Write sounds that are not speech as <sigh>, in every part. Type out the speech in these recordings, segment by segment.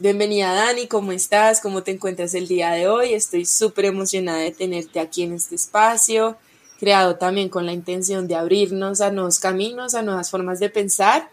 Bienvenida Dani, ¿cómo estás? ¿Cómo te encuentras el día de hoy? Estoy súper emocionada de tenerte aquí en este espacio, creado también con la intención de abrirnos a nuevos caminos, a nuevas formas de pensar.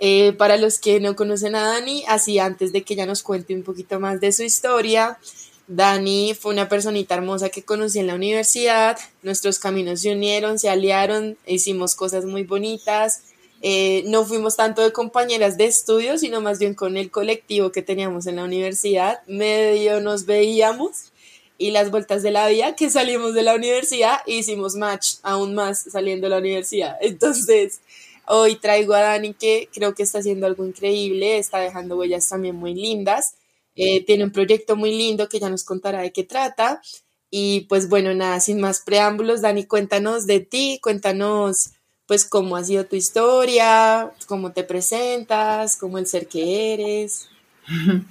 Eh, para los que no conocen a Dani, así antes de que ella nos cuente un poquito más de su historia, Dani fue una personita hermosa que conocí en la universidad, nuestros caminos se unieron, se aliaron, hicimos cosas muy bonitas, eh, no fuimos tanto de compañeras de estudio, sino más bien con el colectivo que teníamos en la universidad. Medio nos veíamos y las vueltas de la vida que salimos de la universidad hicimos match aún más saliendo de la universidad. <laughs> Entonces, hoy traigo a Dani que creo que está haciendo algo increíble, está dejando huellas también muy lindas. Eh, tiene un proyecto muy lindo que ya nos contará de qué trata. Y pues bueno, nada, sin más preámbulos, Dani, cuéntanos de ti, cuéntanos pues cómo ha sido tu historia, cómo te presentas, cómo el ser que eres. <laughs>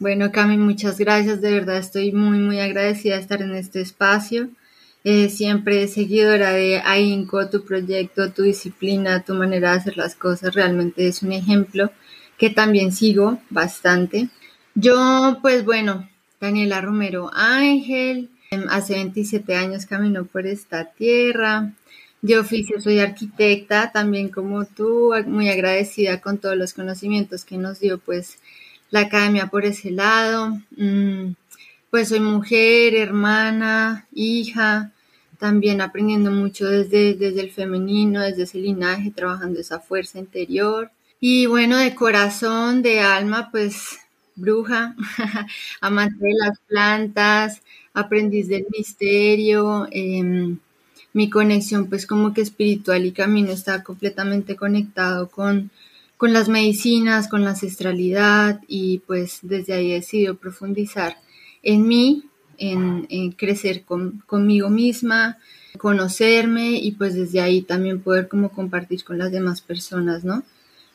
Bueno, Cami, muchas gracias. De verdad estoy muy, muy agradecida de estar en este espacio. Eh, siempre seguidora de AINCO, tu proyecto, tu disciplina, tu manera de hacer las cosas. Realmente es un ejemplo que también sigo bastante. Yo, pues bueno, Daniela Romero Ángel, em, hace 27 años camino por esta tierra. Yo oficio soy arquitecta, también como tú, muy agradecida con todos los conocimientos que nos dio pues la academia por ese lado. Mm, pues soy mujer, hermana, hija, también aprendiendo mucho desde, desde el femenino, desde ese linaje, trabajando esa fuerza interior. Y bueno, de corazón, de alma, pues bruja, <laughs> amante de las plantas, aprendiz del misterio, eh, mi conexión pues como que espiritual y camino está completamente conectado con, con las medicinas, con la ancestralidad y pues desde ahí he decidido profundizar en mí, en, crecer conmigo misma, conocerme y pues desde ahí también poder como compartir con las demás personas, ¿no?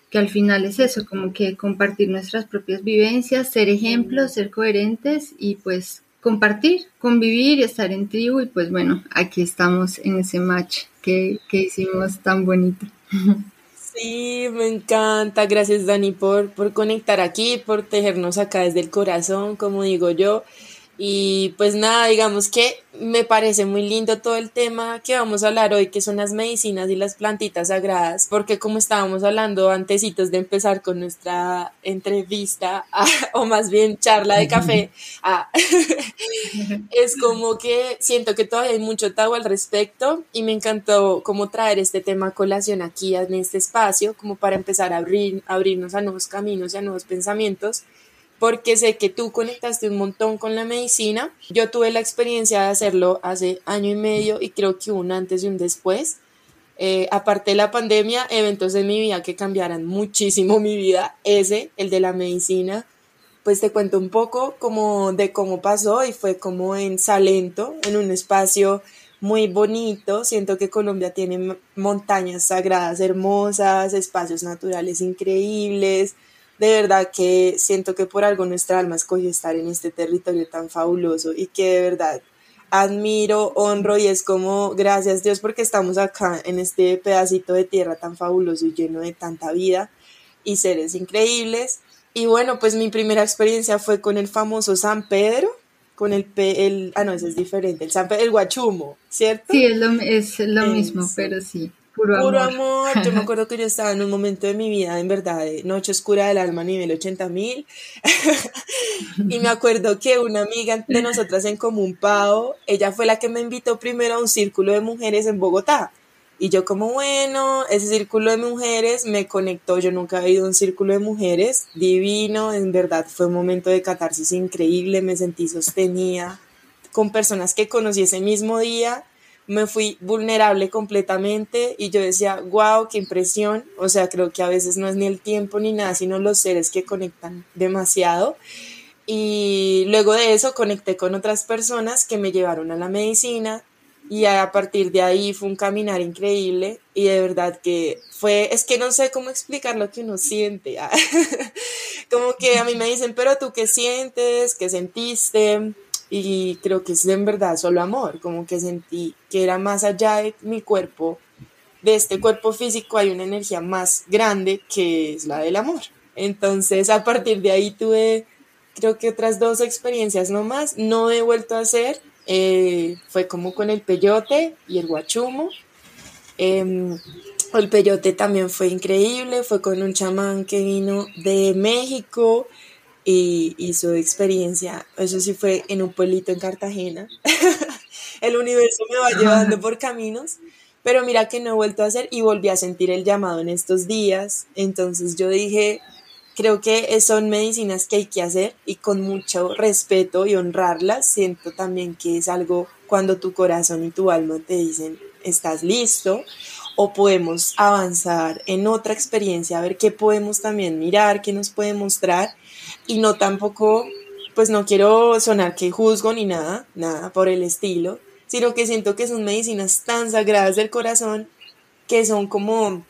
Que al final es eso, como que compartir nuestras propias vivencias, ser ejemplos, ser coherentes y pues compartir, convivir estar en tribu y pues bueno, aquí estamos en ese match que, que hicimos tan bonito. Sí, me encanta. Gracias Dani por, por conectar aquí, por tejernos acá desde el corazón, como digo yo. Y pues nada, digamos que me parece muy lindo todo el tema que vamos a hablar hoy, que son las medicinas y las plantitas sagradas, porque como estábamos hablando antesitos de empezar con nuestra entrevista, <laughs> o más bien charla de café, <laughs> <laughs> es como que siento que todavía hay mucho tabú al respecto y me encantó como traer este tema a colación aquí en este espacio, como para empezar a abrir, abrirnos a nuevos caminos y a nuevos pensamientos porque sé que tú conectaste un montón con la medicina. Yo tuve la experiencia de hacerlo hace año y medio y creo que un antes y un después. Eh, aparte de la pandemia, eventos en mi vida que cambiaran muchísimo mi vida, ese, el de la medicina, pues te cuento un poco como de cómo pasó y fue como en Salento, en un espacio muy bonito. Siento que Colombia tiene montañas sagradas hermosas, espacios naturales increíbles, de verdad que siento que por algo nuestra alma escogió estar en este territorio tan fabuloso y que de verdad admiro, honro y es como gracias Dios porque estamos acá en este pedacito de tierra tan fabuloso y lleno de tanta vida y seres increíbles. Y bueno, pues mi primera experiencia fue con el famoso San Pedro, con el, el ah no, ese es diferente, el San Pedro, el Guachumo, ¿cierto? Sí, es lo, es lo mismo, pero sí. Puro, amor. Yo me <laughs> acuerdo que yo estaba en un momento de mi vida, en verdad, de noche oscura del alma, nivel 80 mil. <laughs> y me acuerdo que una amiga de nosotras en común, Pau, ella fue la que me invitó primero a un círculo de mujeres en Bogotá. Y yo como, bueno, ese círculo de mujeres me conectó, yo nunca había ido a un círculo de mujeres, divino, en verdad fue un momento de catarsis increíble, me sentí sostenida con personas que conocí ese mismo día me fui vulnerable completamente y yo decía, wow, qué impresión. O sea, creo que a veces no es ni el tiempo ni nada, sino los seres que conectan demasiado. y luego de eso conecté con otras personas que me llevaron a la medicina y a partir de ahí fue un caminar increíble y de verdad que fue, es que no sé cómo explicar lo que uno siente. <laughs> como que a mí me dicen, pero tú qué sientes, qué sentiste y creo que es en verdad solo amor, como que sentí que era más allá de mi cuerpo, de este cuerpo físico hay una energía más grande que es la del amor. Entonces a partir de ahí tuve creo que otras dos experiencias nomás, no he vuelto a hacer, eh, fue como con el peyote y el guachumo. Em, el peyote también fue increíble, fue con un chamán que vino de México y hizo experiencia, eso sí fue en un pueblito en Cartagena. <laughs> el universo me va llevando por caminos, pero mira que no he vuelto a hacer y volví a sentir el llamado en estos días, entonces yo dije, creo que son medicinas que hay que hacer y con mucho respeto y honrarlas, siento también que es algo cuando tu corazón y tu alma te dicen, estás listo, o podemos avanzar en otra experiencia, a ver qué podemos también mirar, qué nos puede mostrar y no tampoco, pues no quiero sonar que juzgo ni nada, nada por el estilo, sino que siento que son medicinas tan sagradas del corazón que son como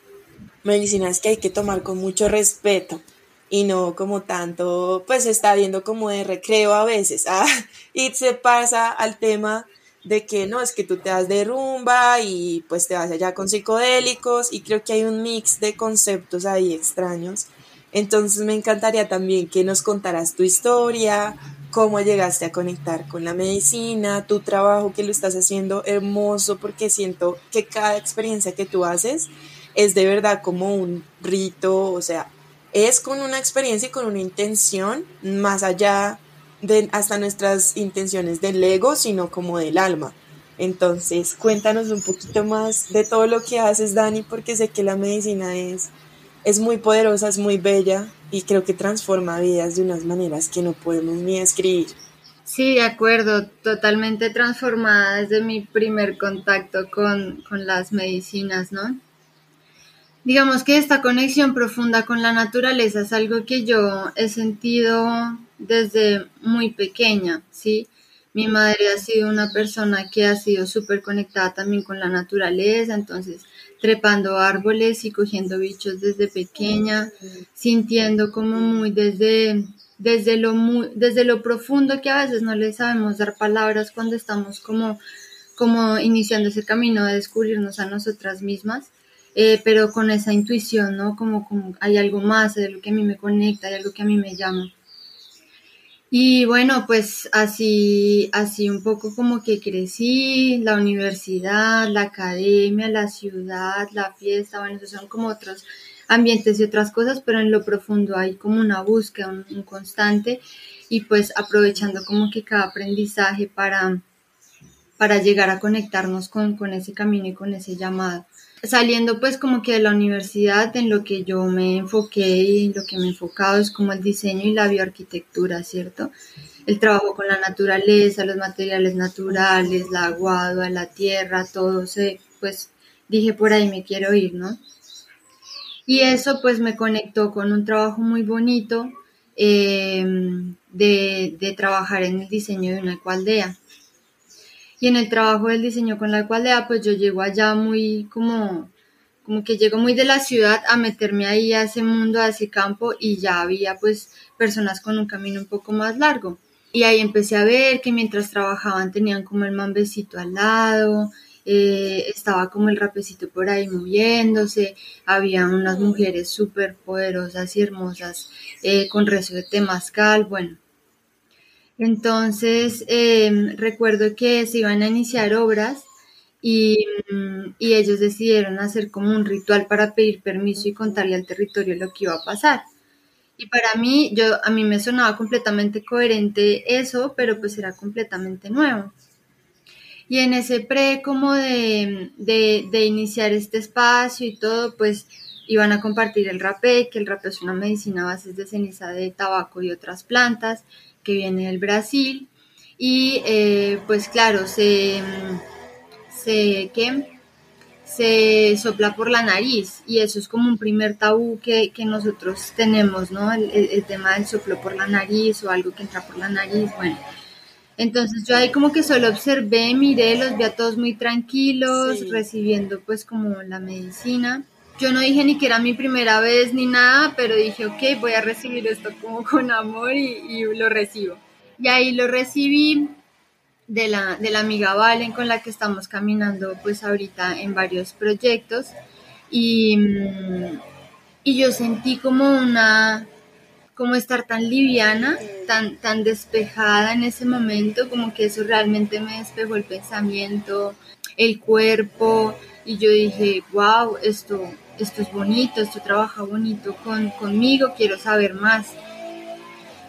medicinas que hay que tomar con mucho respeto y no como tanto, pues está viendo como de recreo a veces, ¿ah? <laughs> y se pasa al tema de que no, es que tú te das de rumba y pues te vas allá con psicodélicos y creo que hay un mix de conceptos ahí extraños. Entonces me encantaría también que nos contaras tu historia, cómo llegaste a conectar con la medicina, tu trabajo que lo estás haciendo hermoso porque siento que cada experiencia que tú haces es de verdad como un rito, o sea, es con una experiencia y con una intención más allá de hasta nuestras intenciones del ego, sino como del alma. Entonces, cuéntanos un poquito más de todo lo que haces, Dani, porque sé que la medicina es, es muy poderosa, es muy bella y creo que transforma vidas de unas maneras que no podemos ni escribir. Sí, de acuerdo, totalmente transformada desde mi primer contacto con, con las medicinas, ¿no? Digamos que esta conexión profunda con la naturaleza es algo que yo he sentido desde muy pequeña, ¿sí? Mi madre ha sido una persona que ha sido súper conectada también con la naturaleza, entonces trepando árboles y cogiendo bichos desde pequeña, sintiendo como muy desde, desde, lo, muy, desde lo profundo que a veces no le sabemos dar palabras cuando estamos como, como iniciando ese camino de descubrirnos a nosotras mismas. Eh, pero con esa intuición, ¿no? Como, como hay algo más, de lo que a mí me conecta, hay algo que a mí me llama. Y bueno, pues así, así un poco como que crecí, la universidad, la academia, la ciudad, la fiesta, bueno, esos son como otros ambientes y otras cosas, pero en lo profundo hay como una búsqueda, un, constante y pues aprovechando como que cada aprendizaje para, para llegar a conectarnos con, con ese camino y con ese llamado saliendo pues como que de la universidad en lo que yo me enfoqué y lo que me he enfocado es como el diseño y la bioarquitectura, ¿cierto? El trabajo con la naturaleza, los materiales naturales, la agua, la tierra, todo se, pues dije por ahí me quiero ir, ¿no? Y eso pues me conectó con un trabajo muy bonito eh, de, de trabajar en el diseño de una ecualdea y en el trabajo del diseño con la ecualdea, pues yo llego allá muy como, como que llego muy de la ciudad a meterme ahí a ese mundo, a ese campo y ya había pues personas con un camino un poco más largo. Y ahí empecé a ver que mientras trabajaban tenían como el mambecito al lado, eh, estaba como el rapecito por ahí moviéndose, había unas mujeres súper poderosas y hermosas eh, con rezo de temazcal, bueno, entonces, em, recuerdo que se iban a iniciar obras y, mm, y, ellos decidieron hacer como un ritual para pedir permiso y contarle al territorio lo que iba a pasar. Y para mí, yo, a mí me sonaba completamente coherente eso, pero pues era completamente nuevo. Y en ese pre como de, de iniciar este espacio y todo, pues iban a compartir el rapé, que el rapé es una medicina a base de ceniza de tabaco y otras plantas que viene del Brasil. Y eh, pues claro, se, se, se sopla por la nariz y eso es como un primer tabú que, nosotros tenemos, ¿no? El, el, tema del soplo por la nariz o algo que entra por la nariz, bueno. Entonces yo ahí como que solo observé, miré, los vi a todos muy tranquilos, recibiendo pues como la medicina. Yo no dije ni que era mi primera vez ni nada, pero dije, ok, voy a recibir esto como <laughs> con amor y, y lo recibo. Y ahí lo recibí, de la, de la amiga Valen con la que estamos caminando pues ahorita en varios proyectos y, mm, y yo sentí como una como estar tan liviana, tan, tan despejada en ese momento, como que eso realmente me despejó el pensamiento, el cuerpo, y yo dije, wow, esto, esto es bonito, esto trabaja bonito con, conmigo, quiero saber más.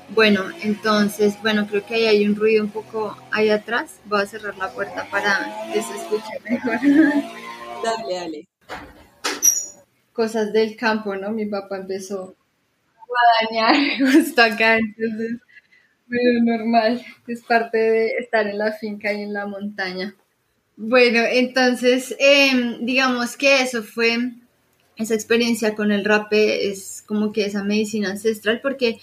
Bueno, entonces, bueno, creo que ahí hay un ruido un poco ahí atrás. Voy a cerrar la puerta para que se escuche mejor. <laughs> Dale, dale. Cosas del campo, ¿no? Mi papá empezó a dañar <laughs> justo acá, entonces, pero normal, es parte de estar en la finca y en la montaña. Bueno, entonces, em, digamos que eso fue, esa experiencia con el rape es como que esa medicina ancestral, porque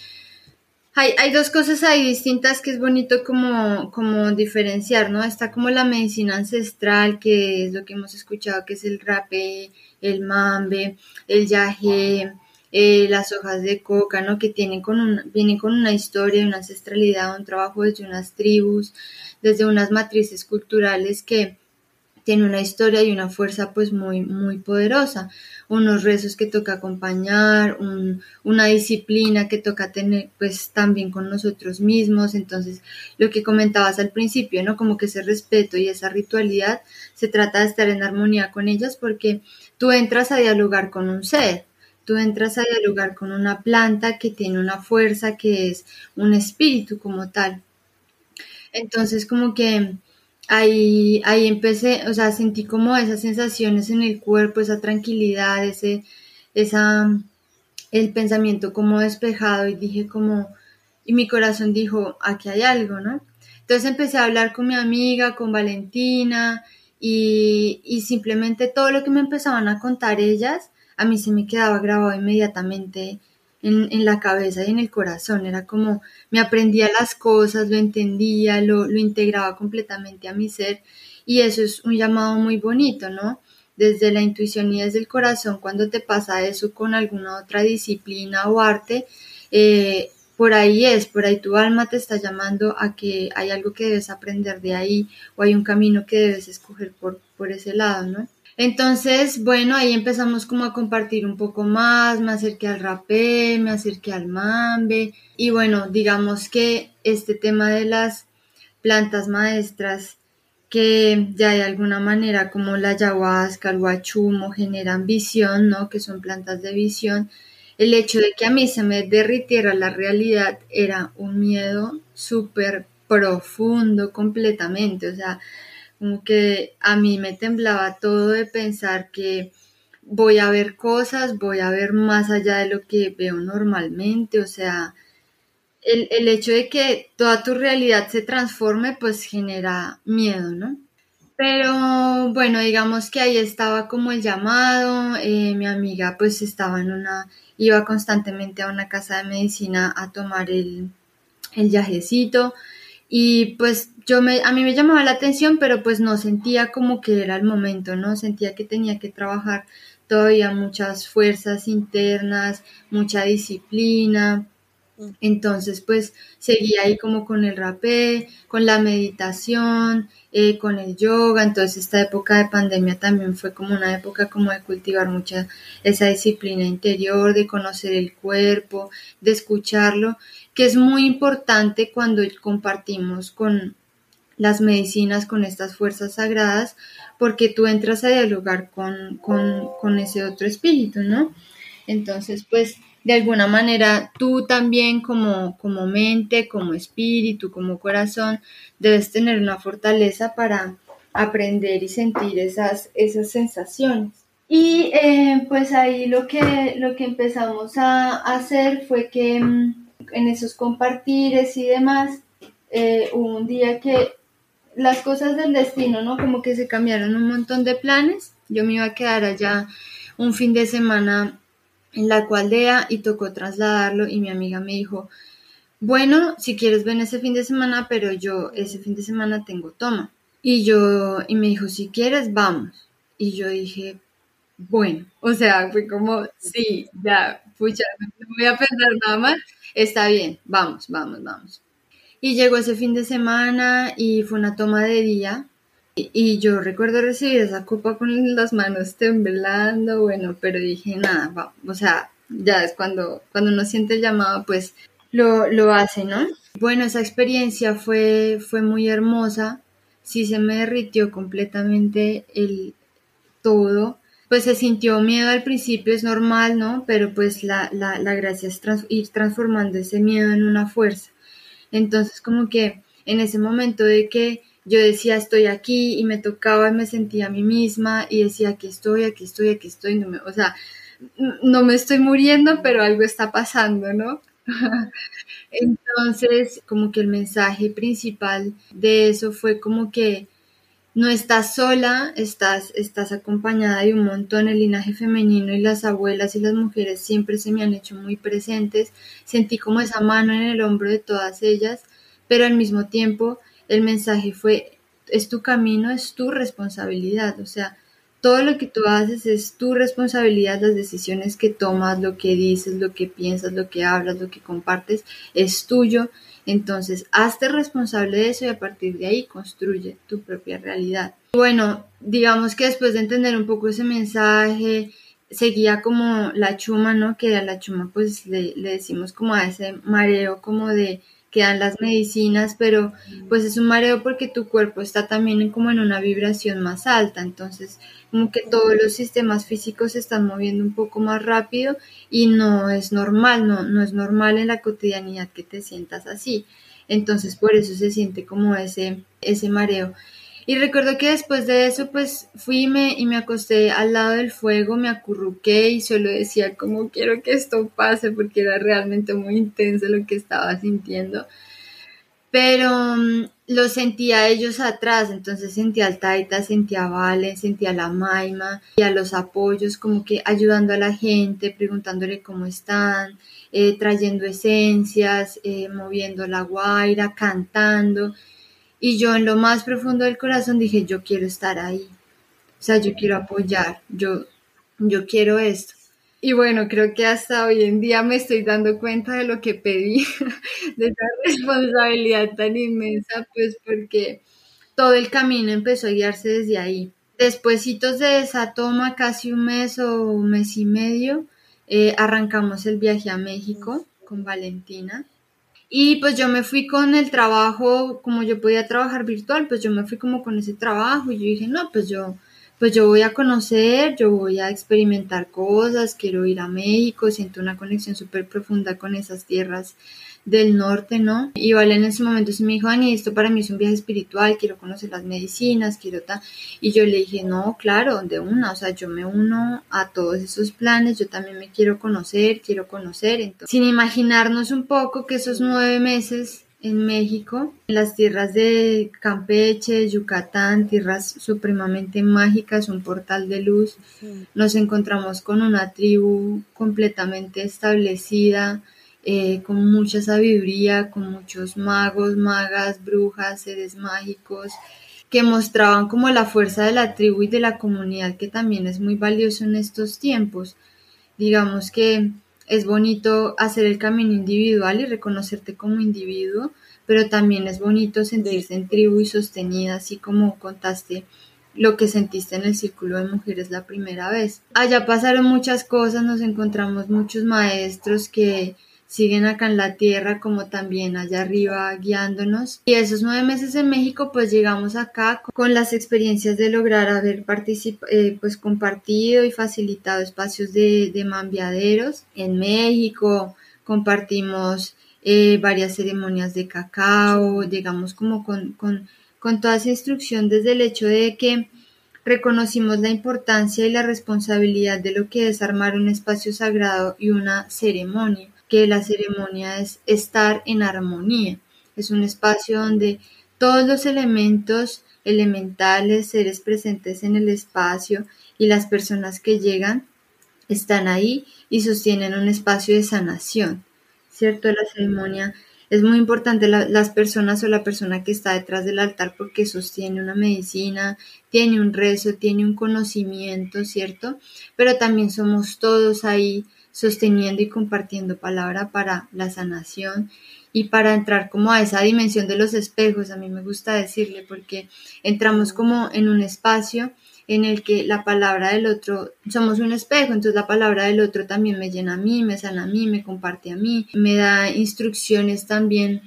hay, dos cosas ahí distintas que es bonito como, como diferenciar, ¿no? Está como la medicina ancestral, que es lo que hemos escuchado, que es el rape, el mambe, el yaje, eh, las hojas de coca, ¿no? Que tienen con vienen con una historia, una ancestralidad, un trabajo desde unas tribus, desde unas matrices culturales que tiene una historia y una fuerza pues muy, muy poderosa. Unos rezos que toca acompañar, una disciplina que toca tener pues también con nosotros mismos. Entonces, lo que comentabas al principio, ¿no? Como que ese respeto y esa ritualidad, se trata de estar en armonía con ellas porque tú entras a dialogar con un ser, tú entras a dialogar con una planta que tiene una fuerza, que es un espíritu como tal. Entonces, como que ahí, ahí empecé, o sea, sentí como esas sensaciones en el cuerpo, esa tranquilidad, ese, esa, el pensamiento como despejado y dije como, y mi corazón dijo, aquí hay algo, ¿no? Entonces empecé a hablar con mi amiga, con Valentina, y, y simplemente todo lo que me empezaban a contar ellas, a mí se me quedaba grabado inmediatamente en, la cabeza y en el corazón. Era como me aprendía las cosas, lo entendía, lo, lo integraba completamente a mi ser y eso es un llamado muy bonito, ¿no? Desde la intuición y desde el corazón, cuando te pasa eso con alguna otra disciplina o arte, eh, por ahí es, por ahí tu alma te está llamando a que hay algo que debes aprender de ahí o hay un camino que debes escoger por, por ese lado, ¿no? Entonces, bueno, ahí empezamos como a compartir un poco más, me acerqué al rapé, me acerqué al mambe y bueno, digamos que este tema de las plantas maestras que ya de alguna manera como la ayahuasca, el huachumo generan visión, ¿no? Que son plantas de visión. El hecho de que a mí se me derritiera la realidad era un miedo súper profundo completamente, o sea, como que a mí me temblaba todo de pensar que voy a ver cosas, voy a ver más allá de lo que veo normalmente, o sea, el, el hecho de que toda tu realidad se transforme, pues genera miedo, ¿no? Pero bueno, digamos que ahí estaba como el llamado, eh, mi amiga pues estaba en una, iba constantemente a una casa de medicina a tomar el, el yajecito, y pues yo me, a mí me llamaba la atención, pero pues no sentía como que era el momento, ¿no? Sentía que tenía que trabajar todavía muchas fuerzas internas, mucha disciplina. Entonces, pues seguía ahí como con el rapé, con la meditación, eh, con el yoga. Entonces, esta época de pandemia también fue como una época como de cultivar mucha esa disciplina interior, de conocer el cuerpo, de escucharlo que es muy importante cuando compartimos con las medicinas, con estas fuerzas sagradas, porque tú entras a dialogar con, con, ese otro espíritu, ¿no? Entonces, pues, de alguna manera, tú también como, como mente, como espíritu, como corazón, debes tener una fortaleza para aprender y sentir esas, esas sensaciones. Y eh, pues ahí lo que, lo que empezamos a hacer fue que mm, en esos compartires y demás, eh, un día que las cosas del destino, ¿no? Como que se cambiaron un montón de planes Yo me iba a quedar allá un fin de semana en la cualdea y tocó trasladarlo y mi amiga me dijo, bueno, si quieres ven ese fin de semana, pero yo ese fin de semana tengo toma. Y yo, y me dijo, si quieres, vamos. Y yo dije, bueno, o sea, fue como, sí, ya, pucha, no voy a pensar nada más, está bien, vamos, vamos, vamos. Y llegó ese fin de semana y fue una toma de día. Y, yo recuerdo recibir esa copa con las manos temblando, bueno, pero dije, nada, o sea, ya es cuando, cuando uno siente el llamado, pues lo, lo hace, ¿no? Bueno, esa experiencia fue, fue muy hermosa, sí se me derritió completamente el todo, pues se sintió miedo al principio, es normal, ¿no? Pero pues la, la, la gracia es ir transformando ese miedo en una fuerza. Entonces como que en ese momento de que yo decía estoy aquí y me tocaba y me sentía a mí misma y decía aquí estoy, aquí estoy, aquí estoy, no me, o sea, no me estoy muriendo, pero algo está pasando, ¿no? <laughs> Entonces, como que el mensaje principal de eso fue como que no estás sola, estás, estás acompañada de un montón, el linaje femenino y las abuelas y las mujeres siempre se me han hecho muy presentes, sentí como esa mano en el hombro de todas ellas, pero al mismo tiempo el mensaje fue, es tu camino, es tu responsabilidad, o sea, todo lo que tú haces es tu responsabilidad, las decisiones que tomas, lo que dices, lo que piensas, lo que hablas, lo que compartes, es tuyo. Entonces, hazte responsable de eso y a partir de ahí construye tu propia realidad. Bueno, digamos que después de entender un poco ese mensaje, seguía como la chuma, ¿no? Que a la chuma pues le, le decimos como a ese mareo como de que dan las medicinas, pero pues es un mareo porque tu cuerpo está también como en una vibración más alta, entonces como que todos los sistemas físicos se están moviendo un poco más rápido y no es normal, no, no es normal en la cotidianidad que te sientas así. Entonces por eso se siente como ese, ese mareo. Y recuerdo que después de eso, pues fui y me, y me acosté al lado del fuego, me acurruqué y solo decía como quiero que esto pase porque era realmente muy intenso lo que estaba sintiendo. Pero mm, lo sentía ellos atrás, entonces sentía al Taita, sentía a Vale, sentía a la Maima y a los apoyos, como que ayudando a la gente, preguntándole cómo están, eh, trayendo esencias, eh, moviendo la guaira, cantando. Y yo en lo más profundo del corazón dije, yo quiero estar ahí. O sea, yo quiero apoyar, yo, yo quiero esto. Y bueno, creo que hasta hoy en día me estoy dando cuenta de lo que pedí, <laughs> de esa responsabilidad tan inmensa, pues porque todo el camino empezó a guiarse desde ahí. Despuésitos de esa toma, casi un mes o un mes y medio, eh, arrancamos el viaje a México con Valentina. Y pues yo me fui con el trabajo, como yo podía trabajar virtual, pues yo me fui como con ese trabajo y yo dije, no, pues yo pues yo voy a conocer, yo voy a experimentar cosas, quiero ir a México, siento una conexión súper profunda con esas tierras del norte, ¿no? Y Vale en ese momento se me dijo, Ani, esto para mí es un viaje espiritual, quiero conocer las medicinas, quiero tal. Y yo le dije, no, claro, de una, o sea, yo me uno a todos esos planes, yo también me quiero conocer, quiero conocer. Entonces, sin imaginarnos un poco que esos nueve meses en México, en las tierras de Campeche, Yucatán, tierras supremamente mágicas, un portal de luz. Nos encontramos con una tribu completamente establecida, eh, con mucha sabiduría, con muchos magos, magas, brujas, seres mágicos, que mostraban como la fuerza de la tribu y de la comunidad, que también es muy valioso en estos tiempos. Digamos que es bonito hacer el camino individual y reconocerte como individuo, pero también es bonito sentirse en tribu y sostenida, así como contaste lo que sentiste en el círculo de mujeres la primera vez. Allá pasaron muchas cosas, nos encontramos muchos maestros que siguen acá en la tierra como también allá arriba guiándonos. Y esos nueve meses en México pues llegamos acá con las experiencias de lograr haber eh, pues compartido y facilitado espacios de, de mambiaderos en México, compartimos eh, varias ceremonias de cacao, llegamos como con, con, con toda esa instrucción desde el hecho de que reconocimos la importancia y la responsabilidad de lo que es armar un espacio sagrado y una ceremonia que la ceremonia es estar en armonía. Es un espacio donde todos los elementos elementales, seres presentes en el espacio y las personas que llegan están ahí y sostienen un espacio de sanación, ¿cierto? La ceremonia es muy importante las personas o la persona que está detrás del altar porque sostiene una medicina, tiene un rezo, tiene un conocimiento, ¿cierto? Pero también somos todos ahí sosteniendo y compartiendo palabra para la sanación y para entrar como a esa dimensión de los espejos, a mí me gusta decirle, porque entramos como en un espacio en el que la palabra del otro, somos un espejo, entonces la palabra del otro también me llena a mí, me sana a mí, me comparte a mí, me da instrucciones también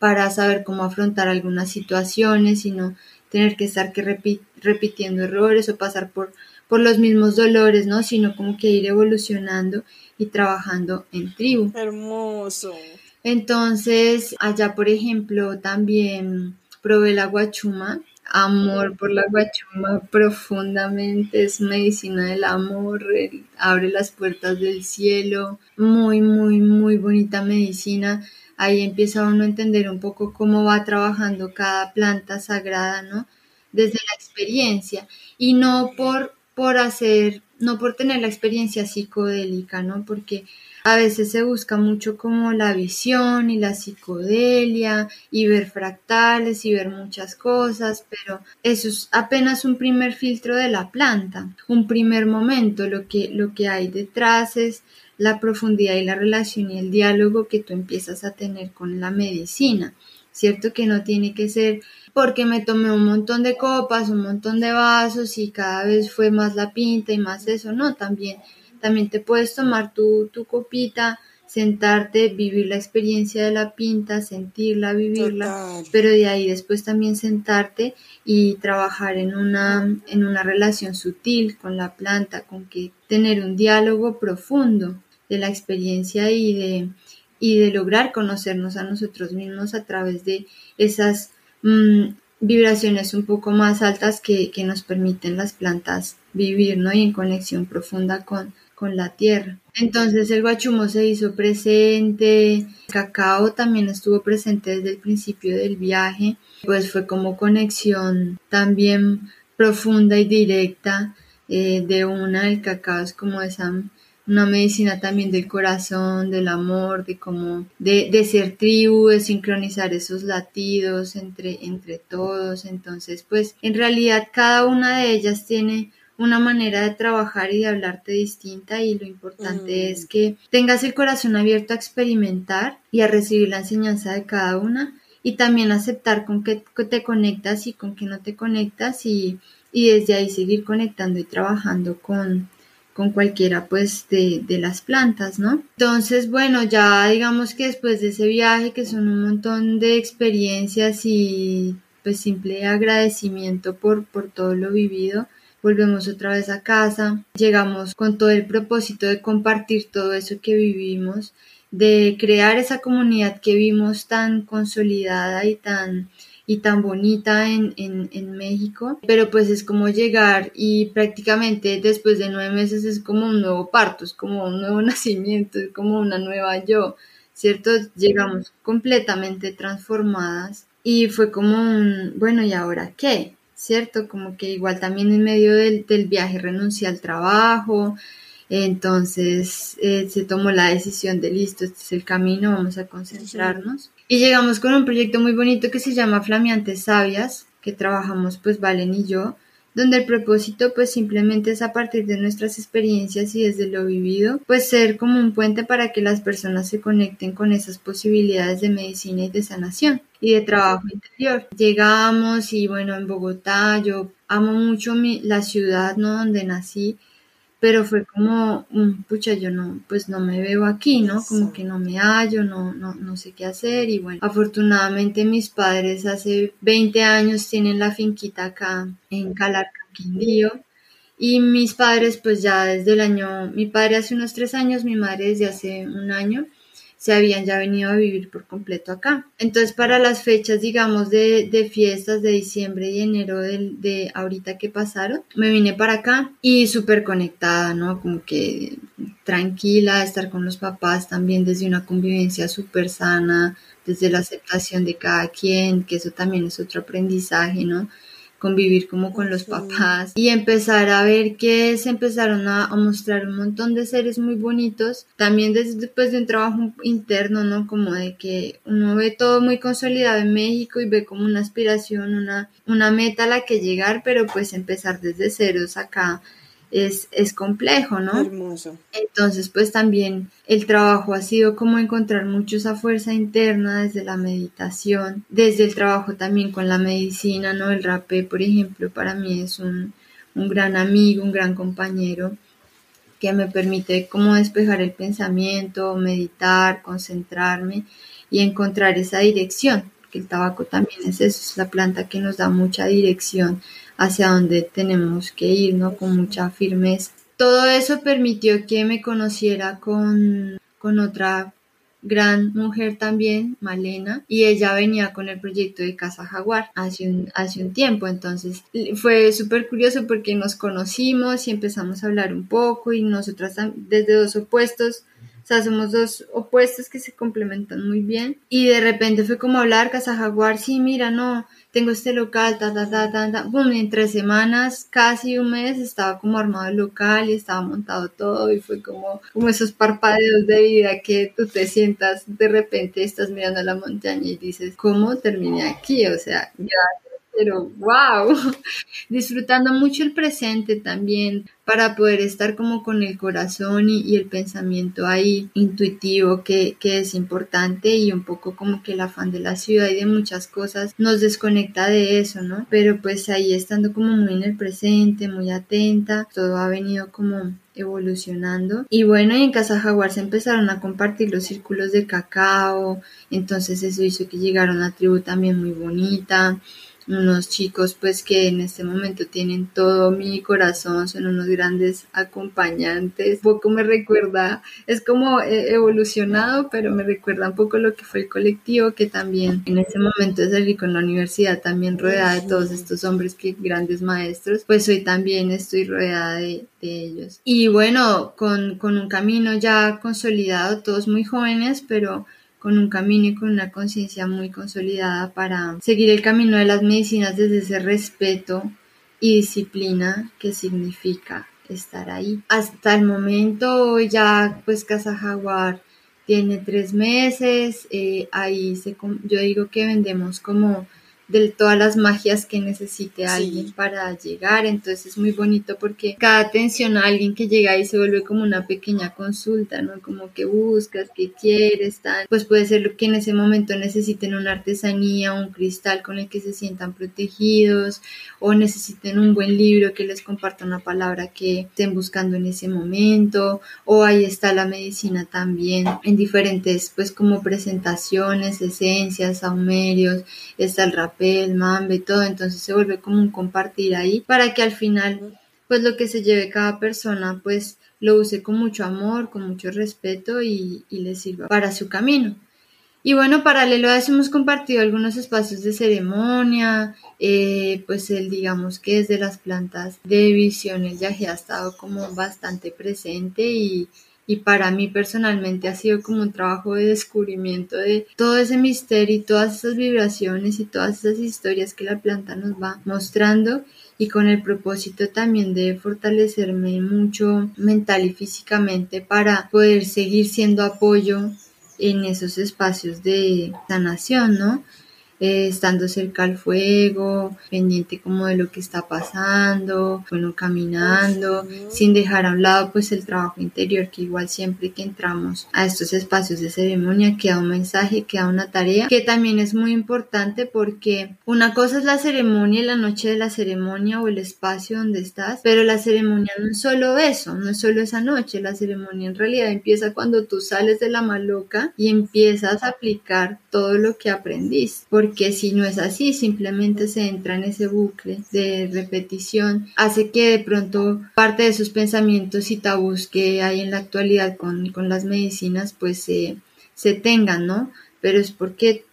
para saber cómo afrontar algunas situaciones y no tener que estar que repitiendo errores o pasar por, por los mismos dolores, ¿no? Sino como que ir evolucionando y trabajando en tribu. Hermoso. Entonces, allá, por ejemplo, también probé la guachuma, amor por la guachuma profundamente, es medicina del amor, abre las puertas del cielo, muy, muy, muy bonita medicina. Ahí empieza uno a entender un poco cómo va trabajando cada planta sagrada, ¿no? Desde la experiencia y no por, por hacer, no por tener la experiencia psicodélica, ¿no? Porque a veces se busca mucho como la visión y la psicodelia y ver fractales y ver muchas cosas, pero eso es apenas un primer filtro de la planta, un primer momento. Lo que, lo que hay detrás es la profundidad y la relación y el diálogo que tú empiezas a tener con la medicina. Cierto que no tiene que ser porque me tomé un montón de copas, un montón de vasos y cada vez fue más la pinta y más eso, no, también también te puedes tomar tu, tu copita, sentarte, vivir la experiencia de la pinta, sentirla, vivirla, pero de ahí después también sentarte y trabajar en una, en una relación sutil con la planta, con que tener un diálogo profundo de la experiencia y de, y de lograr conocernos a nosotros mismos a través de esas mm, vibraciones un poco más altas que, que, nos permiten las plantas vivir, ¿no? Y en conexión profunda con, con la tierra. Entonces el guachumo se hizo presente, el cacao también estuvo presente desde el principio del viaje, pues fue como conexión también profunda y directa eh, de una, el cacao es como esa una medicina también del corazón, del amor, de como de, de, ser tribu, de sincronizar esos latidos entre, entre todos. Entonces, pues en realidad cada una de ellas tiene una manera de trabajar y de hablarte distinta y lo importante es mm. que tengas el corazón abierto a experimentar y a recibir la enseñanza de cada una y también aceptar con qué te conectas y con qué no te conectas y, y desde ahí seguir conectando y trabajando con, con cualquiera pues de, de, las plantas, ¿no? Entonces, bueno, ya digamos que después de ese viaje que son un montón de experiencias y pues simple agradecimiento por, por todo lo vivido, volvemos otra vez a casa, llegamos con todo el propósito de compartir todo eso que vivimos, de crear esa comunidad que vimos tan consolidada y tan y tan bonita en, en, en, México, pero pues es como llegar y prácticamente después de nueve meses es como un nuevo parto, es como un nuevo <laughs> nacimiento, es como una nueva yo, ¿cierto? Llegamos completamente transformadas y fue como un, bueno, ¿y ahora qué? ¿cierto? Como que igual también en medio del, viaje renuncié al trabajo, entonces eh, se tomó la decisión de listo, este es el camino, vamos a concentrarnos. Y llegamos con un proyecto muy bonito que se llama Flameantes Sabias, que trabajamos pues Valen y yo, donde el propósito pues simplemente es a partir de nuestras experiencias y desde lo vivido, pues ser como un puente para que las personas se conecten con esas posibilidades de medicina y de sanación y de trabajo interior. Llegamos y bueno, en Bogotá yo amo mucho mi, la ciudad, ¿no? Donde nací pero fue como, pucha, yo no, pues no me veo aquí, ¿no? Como que no me hallo, no, no, no sé qué hacer y bueno, afortunadamente mis padres hace 20 años tienen la finquita acá en Calarca, Quindío, y mis padres pues ya desde el año, mi padre hace unos tres años, mi madre desde hace un año, se habían ya venido a vivir por completo acá. Entonces, para las fechas, digamos, de, de fiestas de diciembre y enero de, de, ahorita que pasaron, me vine para acá y súper conectada, ¿no? Como que tranquila, estar con los papás también desde una convivencia súper sana, desde la aceptación de cada quien, que eso también es otro aprendizaje, ¿no? Convivir como con los papás y empezar a ver que se empezaron a, mostrar un montón de seres muy bonitos, también después de un trabajo interno, ¿no? Como de que uno ve todo muy consolidado en México y ve como una aspiración, una, una meta a la que llegar, pero pues empezar desde ceros acá es, es complejo, ¿no? Hermoso. Entonces, pues también el trabajo ha sido como encontrar mucho esa fuerza interna desde la meditación, desde el trabajo también con la medicina, ¿no? El rapé, por ejemplo, para mí es un, un gran amigo, un gran compañero que me permite como despejar el pensamiento, meditar, concentrarme y encontrar esa dirección, que el tabaco también es eso, es la planta que nos da mucha dirección hacia donde tenemos que ir, ¿no? Con mucha firmeza. Todo eso permitió que me conociera con, con otra gran mujer también, Malena, y ella venía con el proyecto de Casa Jaguar hace un, hace un tiempo, entonces fue súper curioso porque nos conocimos y empezamos a hablar un poco y nosotras desde dos opuestos o sea, somos dos opuestos que se complementan muy bien. Y de repente fue como hablar, Casa Jaguar, sí, mira, no, tengo este local, ta, ta, ta, ta, ta. Boom, en tres semanas, casi un mes, estaba como armado el local y estaba montado todo y fue como, como esos parpadeos de vida que tú te sientas, de repente estás mirando la montaña y dices, ¿cómo terminé aquí? O sea, ya pero wow, <laughs> disfrutando mucho el presente también para poder estar como con el corazón y, el pensamiento ahí intuitivo que, que, es importante y un poco como que el afán de la ciudad y de muchas cosas nos desconecta de eso, ¿no? Pero pues ahí estando como muy en el presente, muy atenta, todo ha venido como evolucionando. Y bueno, en Casa Jaguar se empezaron a compartir los círculos de cacao, entonces eso hizo que llegara una tribu también muy bonita unos chicos pues que en este momento tienen todo mi corazón, son unos grandes acompañantes. Poco me recuerda, es como evolucionado, pero me recuerda un poco lo que fue el colectivo, que también en ese momento de salir con la universidad, también rodeada de todos estos hombres que grandes maestros, pues hoy también estoy rodeada de, de ellos. Y bueno, con, con un camino ya consolidado, todos muy jóvenes, pero con un camino y con una conciencia muy consolidada para seguir el camino de las medicinas desde ese respeto y disciplina que significa estar ahí. Hasta el momento ya pues Casa Jaguar tiene tres meses, eh, ahí se, yo digo que vendemos como de todas las magias que necesite alguien para llegar. Entonces es muy bonito porque cada atención a alguien que llega ahí se vuelve como una pequeña consulta, ¿no? Como que buscas, qué quieres, tal. Pues puede ser lo que en ese momento necesiten una artesanía, un cristal con el que se sientan protegidos o necesiten un buen libro que les comparta una palabra que estén buscando en ese momento o ahí está la medicina también en diferentes pues como presentaciones, esencias, saumerios, está el rap papel, mambe, todo, entonces se vuelve como un compartir ahí para que al final pues lo que se lleve cada persona pues lo use con mucho amor, con mucho respeto y, le sirva para su camino. Y bueno, paralelo a eso hemos compartido algunos espacios de ceremonia, eh, pues el digamos que desde las plantas de visión el viaje ha estado como bastante presente y, y para mí personalmente ha sido como un trabajo de descubrimiento de todo ese misterio y todas esas vibraciones y todas esas historias que la planta nos va mostrando y con el propósito también de fortalecerme mucho mental y físicamente para poder seguir siendo apoyo en esos espacios de sanación, ¿no? Eh, estando cerca al fuego, pendiente como de lo que está pasando, bueno, caminando, sin dejar a un lado pues el trabajo interior, que igual siempre que entramos a estos espacios de ceremonia queda un mensaje, queda una tarea, que también es muy importante porque una cosa es la ceremonia, la noche de la ceremonia o el espacio donde estás, pero la ceremonia no es solo eso, no es solo esa noche, la ceremonia en realidad empieza cuando tú sales de la maloca y empiezas a aplicar todo lo que aprendiste porque si no es así, simplemente se entra en ese bucle de repetición, hace que de pronto parte de esos pensamientos y tabús que hay en la actualidad con, las medicinas, pues se tengan, ¿no? Pero es porque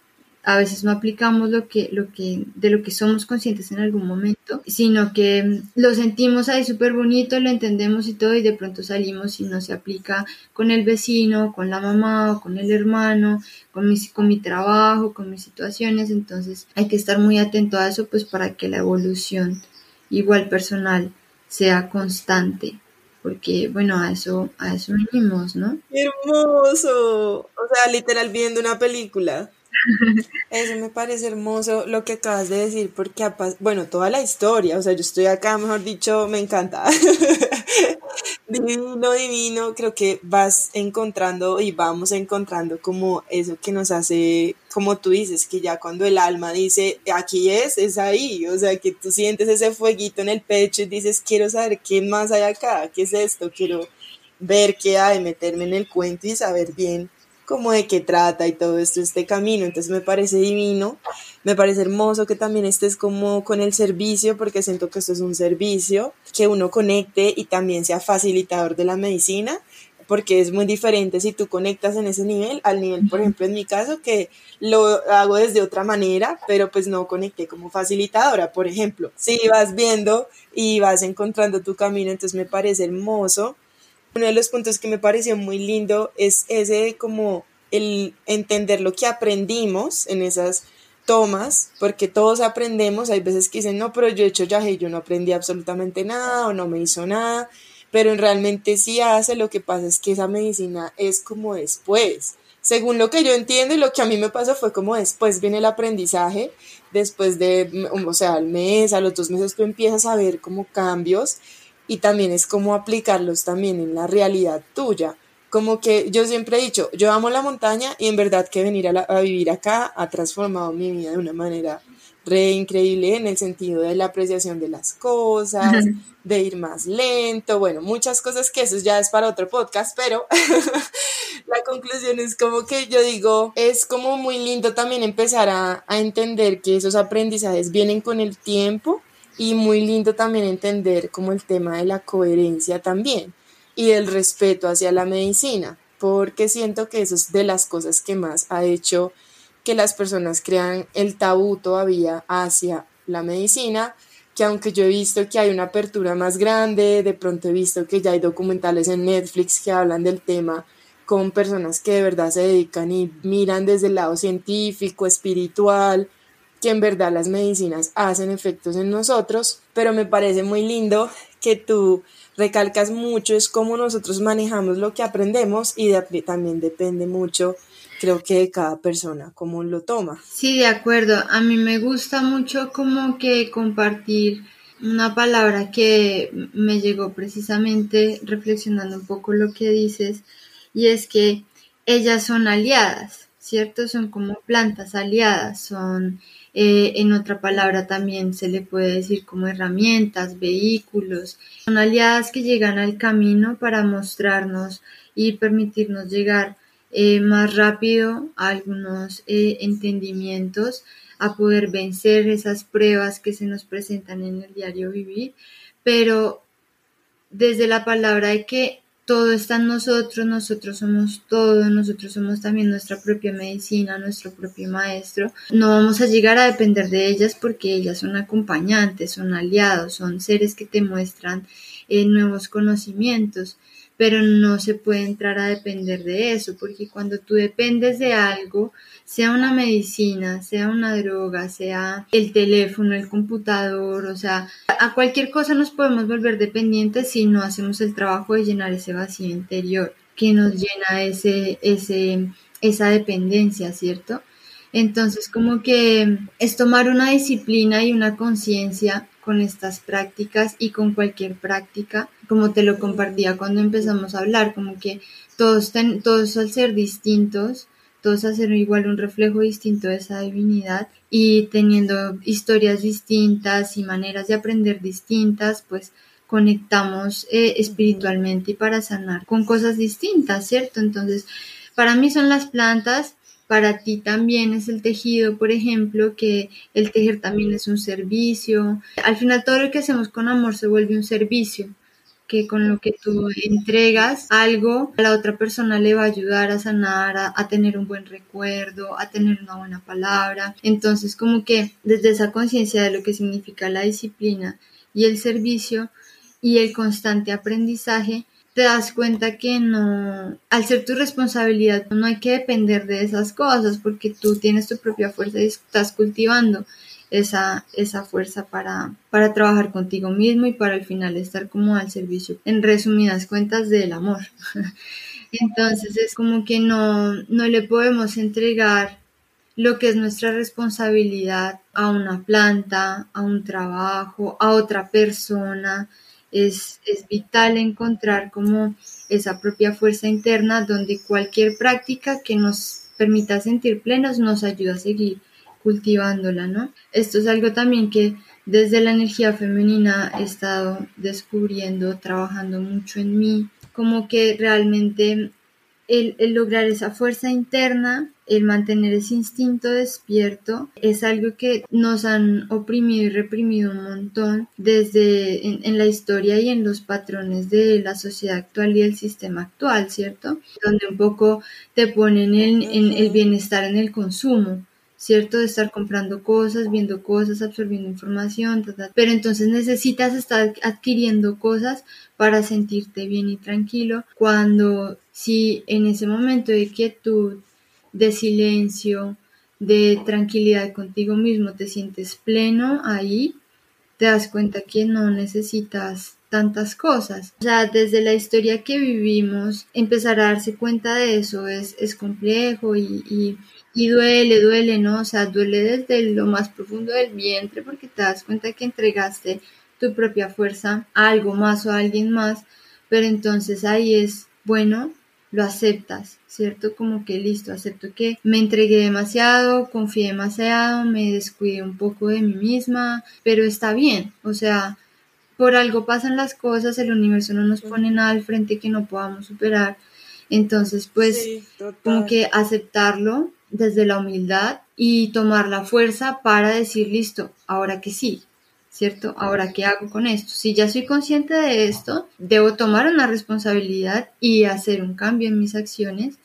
a veces no aplicamos lo que, lo que, de lo que somos conscientes en algún momento, sino que mm, lo sentimos ahí súper bonito, lo entendemos y todo, y de pronto salimos y no se aplica con el vecino, con la mamá o con el hermano, con mi, con mi trabajo, con mis situaciones, entonces hay que estar muy atento a eso, pues para que la evolución igual personal sea constante porque bueno, a eso, a eso venimos, ¿no? Hermoso, o sea, literal viendo una película. <laughs> Eso me parece hermoso lo que acabas de decir, porque, bueno, toda la historia, o sea, yo estoy acá, mejor dicho, me encanta. <laughs> divino, divino, creo que vas encontrando y vamos encontrando como eso que nos hace, como tú dices, que ya cuando el alma dice, aquí es, es ahí, o sea, que tú sientes ese fueguito en el pecho y dices, quiero saber qué más hay acá, qué es esto, quiero ver qué hay, meterme en el cuento y saber bien como de qué trata y todo esto, este camino. Entonces me parece divino, me parece hermoso que también estés como con el servicio, porque siento que esto es un servicio, que uno conecte y también sea facilitador de la medicina, porque es muy diferente si tú conectas en ese nivel al nivel, por ejemplo, en mi caso, que lo hago desde otra manera, pero pues no conecté como facilitadora, por ejemplo. Si vas viendo y vas encontrando tu camino, entonces me parece hermoso uno de los puntos que me pareció muy lindo es ese como el entender lo que aprendimos en esas tomas, porque todos aprendemos, hay veces que dicen, no, pero yo he hecho yaje yo no aprendí absolutamente nada o no me hizo nada, pero realmente sí hace, lo que pasa es que esa medicina es como después. Según lo que yo entiendo y lo que a mí me pasó fue como después viene el aprendizaje, después de, o sea, al mes, a los dos meses tú empiezas a ver como cambios y también es como aplicarlos también en la realidad tuya. Como que yo siempre he dicho, yo amo la montaña y en verdad que venir a, vivir acá ha transformado mi vida de una manera re increíble en el sentido de la apreciación de las cosas, de ir más lento, bueno, muchas cosas que eso ya es para otro podcast, pero <laughs> la conclusión es como que yo digo, es como muy lindo también empezar a, a entender que esos aprendizajes vienen con el tiempo y muy lindo también entender como el tema de la coherencia también y del respeto hacia la medicina, porque siento que eso es de las cosas que más ha hecho que las personas crean el tabú todavía hacia la medicina, que aunque yo he visto que hay una apertura más grande, de pronto he visto que ya hay documentales en Netflix que hablan del tema con personas que de verdad se dedican y miran desde el lado científico, espiritual, que en verdad las medicinas hacen efectos en nosotros, pero me parece muy lindo que tú recalcas mucho es cómo nosotros manejamos lo que aprendemos y también depende mucho creo que de cada persona cómo lo toma. Sí, de acuerdo. A mí me gusta mucho como que compartir una palabra que me llegó precisamente reflexionando un poco lo que dices y es que ellas son aliadas, ¿cierto? Son como plantas aliadas, son eh, en otra palabra también se le puede decir como herramientas, vehículos. Son aliadas que llegan al camino para mostrarnos y permitirnos llegar eh, más rápido a algunos eh, entendimientos, a poder vencer esas pruebas que se nos presentan en el diario vivir, pero desde la palabra de que todo está en nosotros, nosotros somos todo, nosotros somos también nuestra propia medicina, nuestro propio maestro. No vamos a llegar a depender de ellas porque ellas son acompañantes, son aliados, son seres que te muestran eh, nuevos conocimientos, pero no se puede entrar a depender de eso, porque cuando tú dependes de algo, sea una medicina, sea una droga, sea el teléfono, el computador, o sea, a cualquier cosa nos podemos volver dependientes si no hacemos el trabajo de llenar ese vacío interior que nos llena ese, ese, esa dependencia, ¿cierto? Entonces, como que es tomar una disciplina y una conciencia con estas prácticas y con cualquier práctica, como te lo compartía cuando empezamos a hablar, como que todos, todos al ser distintos, todos hacer igual un reflejo distinto de esa divinidad y teniendo historias distintas y maneras de aprender distintas, pues conectamos eh, espiritualmente y para sanar con cosas distintas, ¿cierto? Entonces, para mí son las plantas, para ti también es el tejido, por ejemplo, que el tejer también es un servicio. Al final todo lo que hacemos con amor se vuelve un servicio que con lo que tú entregas algo, a la otra persona le va a ayudar a sanar, a, tener un buen recuerdo, a tener una buena palabra. Entonces, como que desde esa conciencia de lo que significa la disciplina y el servicio y el constante aprendizaje, te das cuenta que no, al ser tu responsabilidad, no hay que depender de esas cosas porque tú tienes tu propia fuerza y estás cultivando esa, esa fuerza para, para trabajar contigo mismo y para al final estar como al servicio, en resumidas cuentas, del amor. <laughs> Entonces es como que no, no le podemos entregar lo que es nuestra responsabilidad a una planta, a un trabajo, a otra persona. Es, es vital encontrar como esa propia fuerza interna donde cualquier práctica que nos permita sentir plenos nos ayuda a seguir cultivándola, ¿no? Esto es algo también que desde la energía femenina he estado descubriendo, trabajando mucho en mí, como que realmente el, lograr esa fuerza interna, el mantener ese instinto despierto, es algo que nos han oprimido y reprimido un montón desde en, la historia y en los patrones de la sociedad actual y el sistema actual, ¿cierto? Donde un poco te ponen en el bienestar en el consumo ¿cierto? De estar comprando cosas, viendo cosas, absorbiendo información, pero entonces necesitas estar adquiriendo cosas para sentirte bien y tranquilo, cuando si en ese momento de quietud, de silencio, de tranquilidad contigo mismo te sientes pleno ahí, te das cuenta que no necesitas tantas cosas. O sea, desde la historia que vivimos, empezar a darse cuenta de eso es, es complejo y y duele, duele, ¿no? O sea, duele desde lo más profundo del vientre porque te das cuenta que entregaste tu propia fuerza a algo más o a alguien más, pero entonces ahí es, bueno, lo aceptas, ¿cierto? Como que listo, acepto que me entregué demasiado, confié demasiado, me descuidé un poco de mí misma, pero está bien, o sea, por algo pasan las cosas, el universo no nos pone nada al frente que no podamos superar, entonces pues como que aceptarlo desde la humildad y tomar la fuerza para decir, listo, ahora que sí, ¿cierto? Ahora qué hago con esto. Si ya soy consciente de esto, debo tomar una responsabilidad y hacer un cambio en mis acciones,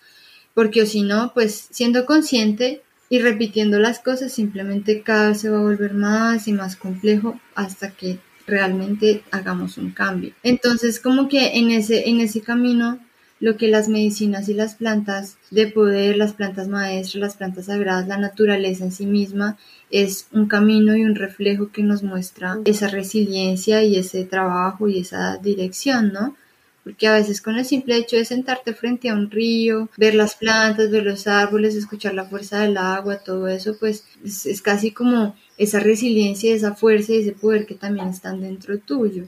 porque si no, pues siendo consciente y repitiendo las cosas, simplemente cada vez se va a volver más y más complejo hasta que realmente hagamos un cambio. Entonces, como que en ese, en ese camino lo que las medicinas y las plantas de poder, las plantas maestras, las plantas sagradas, la naturaleza en sí misma, es un camino y un reflejo que nos muestra esa resiliencia y ese trabajo y esa dirección, ¿no? Porque a veces con el simple hecho de sentarte frente a un río, ver las plantas, ver los árboles, escuchar la fuerza del agua, todo eso, pues es, casi como esa resiliencia, esa fuerza y ese poder que también están dentro tuyo.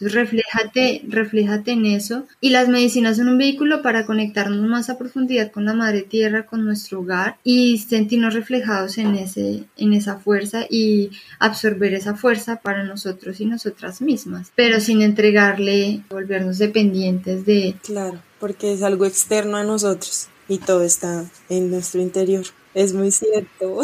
Entonces, refléjate, refléjate en eso. Y las medicinas son un vehículo para conectarnos más a profundidad con la madre tierra, con nuestro hogar y sentirnos reflejados en, ese, en esa fuerza y absorber esa fuerza para nosotros y nosotras mismas, pero sin entregarle, volvernos dependientes de... Claro, porque es algo externo a nosotros y todo está en nuestro interior. Es muy cierto.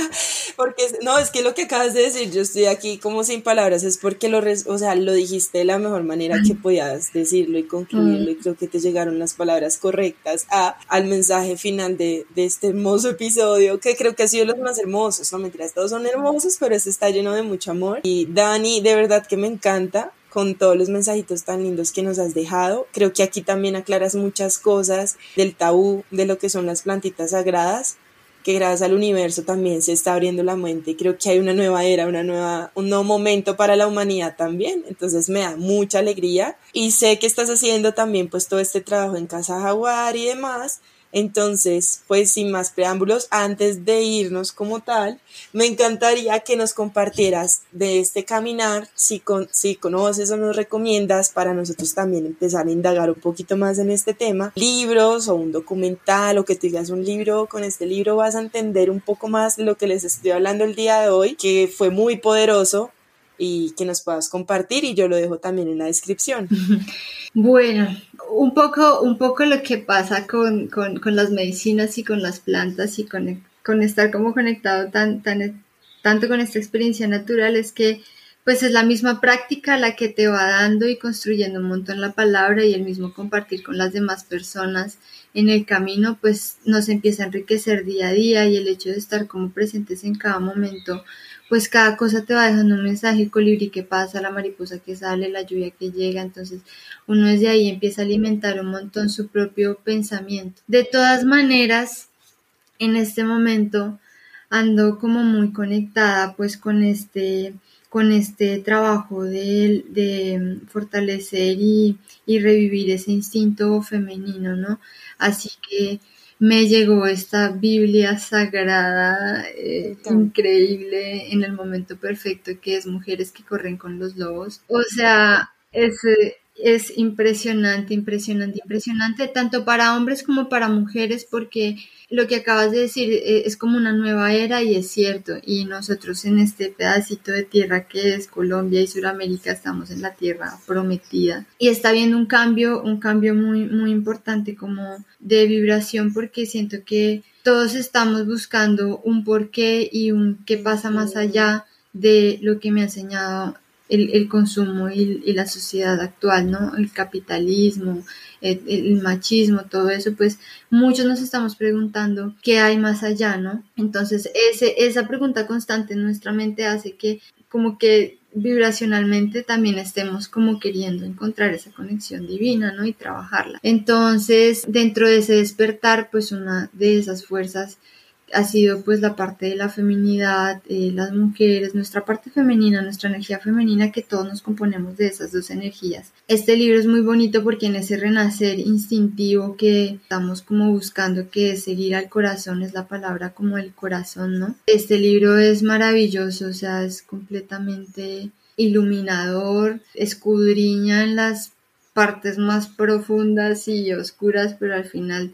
<laughs> porque, no, es que lo que acabas de decir, yo estoy aquí como sin palabras, es porque lo, o sea, lo dijiste de la mejor manera que podías decirlo y concluirlo, y creo que te llegaron las palabras correctas a, al mensaje final de, de este hermoso episodio, que creo que ha sido los más hermosos, no mentiras, todos son hermosos, pero este está lleno de mucho amor. Y Dani, de verdad que me encanta, con todos los mensajitos tan lindos que nos has dejado. Creo que aquí también aclaras muchas cosas del tabú de lo que son las plantitas sagradas que gracias al universo también se está abriendo la mente creo que hay una nueva era, una nueva, un nuevo momento para la humanidad también. Entonces me da mucha alegría y sé que estás haciendo también pues todo este trabajo en Casa Jaguar y demás entonces, pues sin más preámbulos, antes de irnos como tal, me encantaría que nos compartieras de este caminar, si, con, si conoces o nos recomiendas para nosotros también empezar a indagar un poquito más en este tema, libros o un documental o que tú digas un libro, con este libro vas a entender un poco más lo que les estoy hablando el día de hoy, que fue muy poderoso y que nos puedas compartir y yo lo dejo también en la descripción. <laughs> Bueno, un poco, un poco lo que pasa con, las medicinas y con las plantas y con, con estar como conectado tan, tan, tanto con esta experiencia natural es que pues es la misma práctica la que te va dando y construyendo un montón la palabra y el mismo compartir con las demás personas en el camino, pues nos empieza a enriquecer día a día y el hecho de estar como presentes en cada momento, pues cada cosa te va dejando un mensaje, el colibrí que pasa, la mariposa que sale, la lluvia que llega, entonces uno desde ahí empieza a alimentar un montón su propio pensamiento. De todas maneras, en este momento ando como muy conectada pues con este con este trabajo de, de fortalecer y, y, revivir ese instinto femenino, ¿no? Así que me llegó esta Biblia sagrada, eh, increíble, en el momento perfecto, que es Mujeres que corren con los lobos. O sea, es, es impresionante, impresionante, impresionante, tanto para hombres como para mujeres, porque lo que acabas de decir eh, es como una nueva era y es cierto. Y nosotros en este pedacito de tierra que es Colombia y Sudamérica estamos en la tierra prometida. Y está viendo un cambio, un cambio muy, muy importante como de vibración porque siento que todos estamos buscando un porqué y un qué pasa más allá de lo que me ha enseñado el, consumo y, la sociedad actual, ¿no? El capitalismo, el, machismo, todo eso, pues muchos nos estamos preguntando qué hay más allá, ¿no? Entonces, ese, esa pregunta constante en nuestra mente hace que como que vibracionalmente también estemos como queriendo encontrar esa conexión divina, ¿no? Y trabajarla. Entonces, dentro de ese despertar, pues una de esas fuerzas ha sido pues la parte de la feminidad, eh, las mujeres, nuestra parte femenina, nuestra energía femenina, que todos nos componemos de esas dos energías. Este libro es muy bonito porque en ese renacer instintivo que estamos como buscando, que es seguir al corazón, es la palabra como el corazón, ¿no? Este libro es maravilloso, o sea, es completamente iluminador, escudriña en las partes más profundas y oscuras, pero al final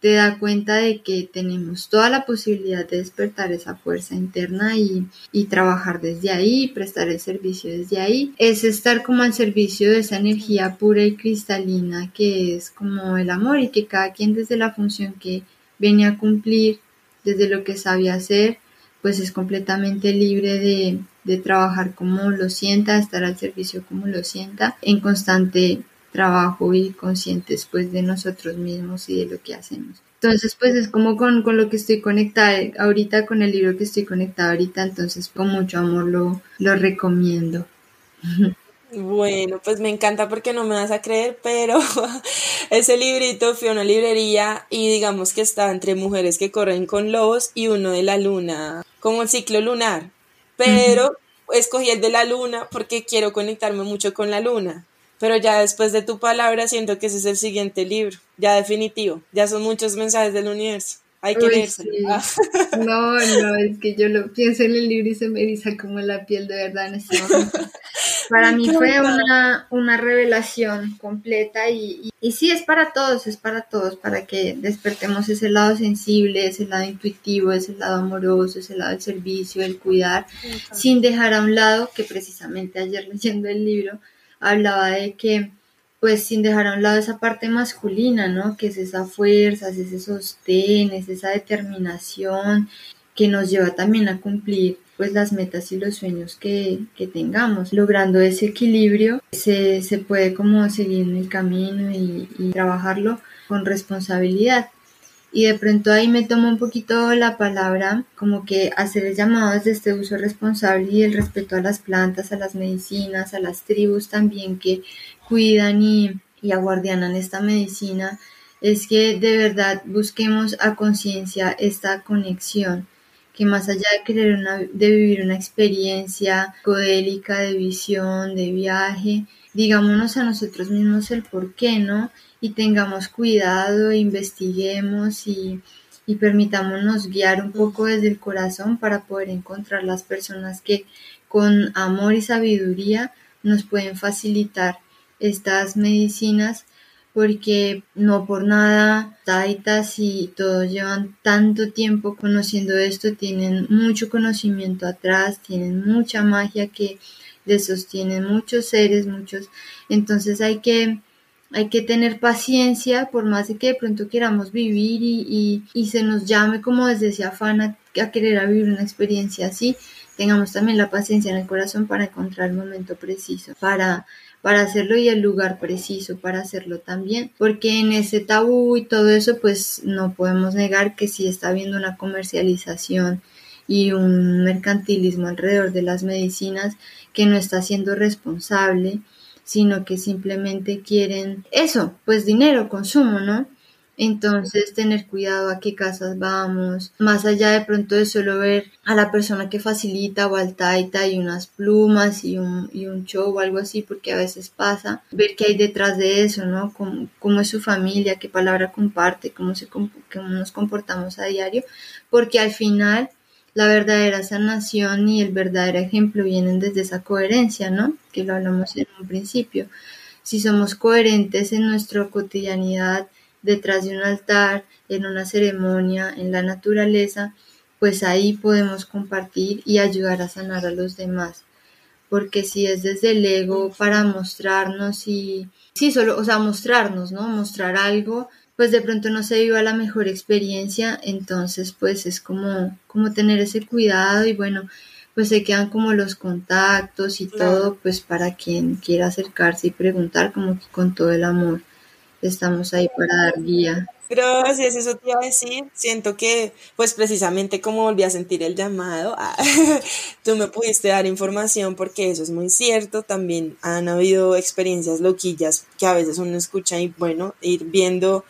te da cuenta de que tenemos toda la posibilidad de despertar esa fuerza interna y, y, trabajar desde ahí, prestar el servicio desde ahí. Es estar como al servicio de esa energía pura y cristalina que es como el amor y que cada quien desde la función que viene a cumplir, desde lo que sabe hacer, pues es completamente libre de, de trabajar como lo sienta, estar al servicio como lo sienta, en constante trabajo y conscientes pues de nosotros mismos y de lo que hacemos. Entonces pues es como con, lo que estoy conectada ahorita, con el libro que estoy conectada ahorita, entonces con mucho amor lo, lo recomiendo. Bueno, pues me encanta porque no me vas a creer, pero <laughs> ese librito fue a una librería y digamos que estaba entre mujeres que corren con lobos y uno de la luna, como el ciclo lunar. Pero escogí el de la luna porque quiero conectarme mucho con la luna. Pero ya después de tu palabra siento que ese es el siguiente libro, ya definitivo. Ya son muchos mensajes del universo. Hay que leerse. Ah. <laughs> No, no, es que yo lo pienso en el libro y se me eriza como la piel de verdad en este momento. <laughs> Para mí fue una, una revelación completa y, y, sí, es para todos, es para todos, para que despertemos ese lado sensible, ese lado intuitivo, ese lado amoroso, ese lado del servicio, el cuidar, sin dejar a un lado, que precisamente ayer leyendo el libro, hablaba de que, pues sin dejar a un lado esa parte masculina, ¿no? Que es esa fuerza, es ese sostén, es esa determinación que nos lleva también a cumplir pues las metas y los sueños que, tengamos. Logrando ese equilibrio se, puede como seguir en el camino y, y trabajarlo con responsabilidad y de pronto ahí me tomo un poquito la palabra, como que hacer llamados de este uso responsable y el respeto a las plantas, a las medicinas, a las tribus también que cuidan y, y aguardianan esta medicina, es que de verdad busquemos a conciencia esta conexión, que más allá de querer vivir una experiencia codélica de visión, de viaje, digámonos a nosotros mismos el por qué, ¿no? y tengamos cuidado, investiguemos y, y permitámonos guiar un poco desde el corazón para poder encontrar las personas que con amor y sabiduría nos pueden facilitar estas medicinas porque no por nada taitas y todos llevan tanto tiempo conociendo esto, tienen mucho conocimiento atrás, tienen mucha magia que les sostienen muchos seres, muchos, entonces hay que hay que tener paciencia, por más de que de pronto queramos vivir y, y, y se nos llame como desde ese afán a, querer vivir una experiencia así, tengamos también la paciencia en el corazón para encontrar el momento preciso, para para hacerlo y el lugar preciso para hacerlo también, porque en ese tabú y todo eso pues no podemos negar que si está habiendo una comercialización y un mercantilismo alrededor de las medicinas que no está siendo responsable, sino que simplemente quieren eso, pues dinero, consumo, ¿no? Entonces, tener cuidado a qué casas vamos, más allá de pronto de solo ver a la persona que facilita o al taita y unas plumas y un, y un show o algo así, porque a veces pasa, ver qué hay detrás de eso, ¿no? Cómo, cómo es su familia, qué palabra comparte, cómo, se, cómo nos comportamos a diario, porque al final la verdadera sanación y el verdadero ejemplo vienen desde esa coherencia, ¿no? Que lo hablamos en un principio. Si somos coherentes en nuestra cotidianidad, detrás de un altar, en una ceremonia, en la naturaleza, pues ahí podemos compartir y ayudar a sanar a los demás. Porque si es desde el ego para mostrarnos y, sí, solo, o sea, mostrarnos, ¿no? Mostrar algo, pues de pronto no se viva la mejor experiencia, entonces pues es como, como tener ese cuidado y bueno, pues se quedan como los contactos y todo, pues para quien quiera acercarse y preguntar como que con todo el amor estamos ahí para dar guía. Gracias, eso te iba a decir. Siento que, pues precisamente como volví a sentir el llamado, ah, <laughs> tú me pudiste dar información porque eso es muy cierto. También han habido experiencias loquillas que a veces uno escucha y bueno, ir viendo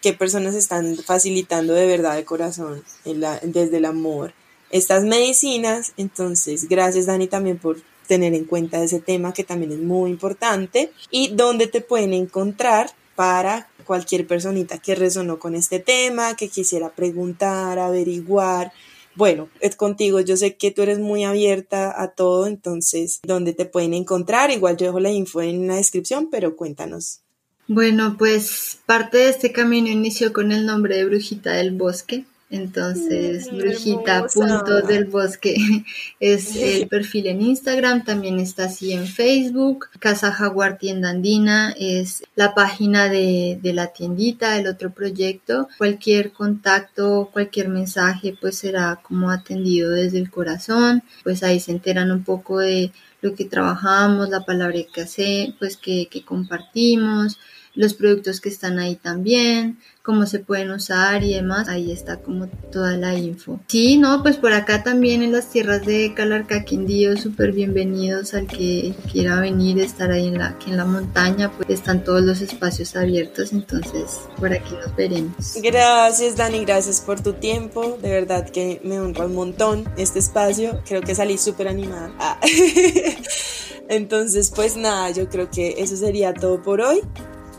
qué personas están facilitando de verdad de corazón desde el amor estas medicinas. Entonces, gracias Dani también por tener en cuenta ese tema que también es muy importante y dónde te pueden encontrar para cualquier personita que resonó con este tema, que quisiera preguntar, averiguar. Bueno, es contigo, yo sé que tú eres muy abierta a todo, entonces, ¿dónde te pueden encontrar? Igual yo dejo la info en la descripción, pero cuéntanos. Bueno, pues parte de este camino inició con el nombre de Brujita del Bosque. Entonces, mm, Brujita Punto del Bosque <laughs> es el perfil en Instagram, también está así en Facebook. Casa Jaguar Tienda Andina es la página de, de la tiendita, el otro proyecto. Cualquier contacto, cualquier mensaje, pues será como atendido desde el corazón. Pues ahí se enteran un poco de lo que trabajamos, la palabra que hace, pues que, que compartimos los productos que están ahí también, cómo se pueden usar y demás, ahí está como toda la info. Sí, no, pues por acá también en las tierras de Calarca Quindío, súper bienvenidos al que quiera venir, estar ahí en la, en la montaña, pues están todos los espacios abiertos, entonces por aquí nos veremos. Gracias Dani, gracias por tu tiempo, de verdad que me honra un montón este espacio, creo que salí súper animada. Ah. <laughs> Entonces, pues nada, yo creo que eso sería todo por hoy.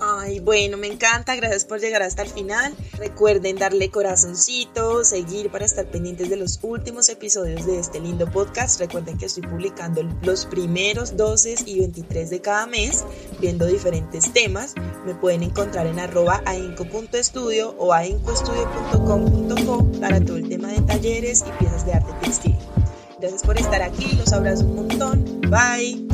Ay, bueno, me encanta, gracias por llegar hasta el final. Recuerden darle corazoncito, seguir para estar pendientes de los últimos episodios de este lindo podcast. Recuerden que estoy publicando los primeros 12 y 23 de cada mes, viendo diferentes temas. Me pueden encontrar en arroba ainco.estudio o aincoestudio.com.co para todo el tema de talleres y piezas de arte textil. Gracias por estar aquí, los abrazo un montón. Bye.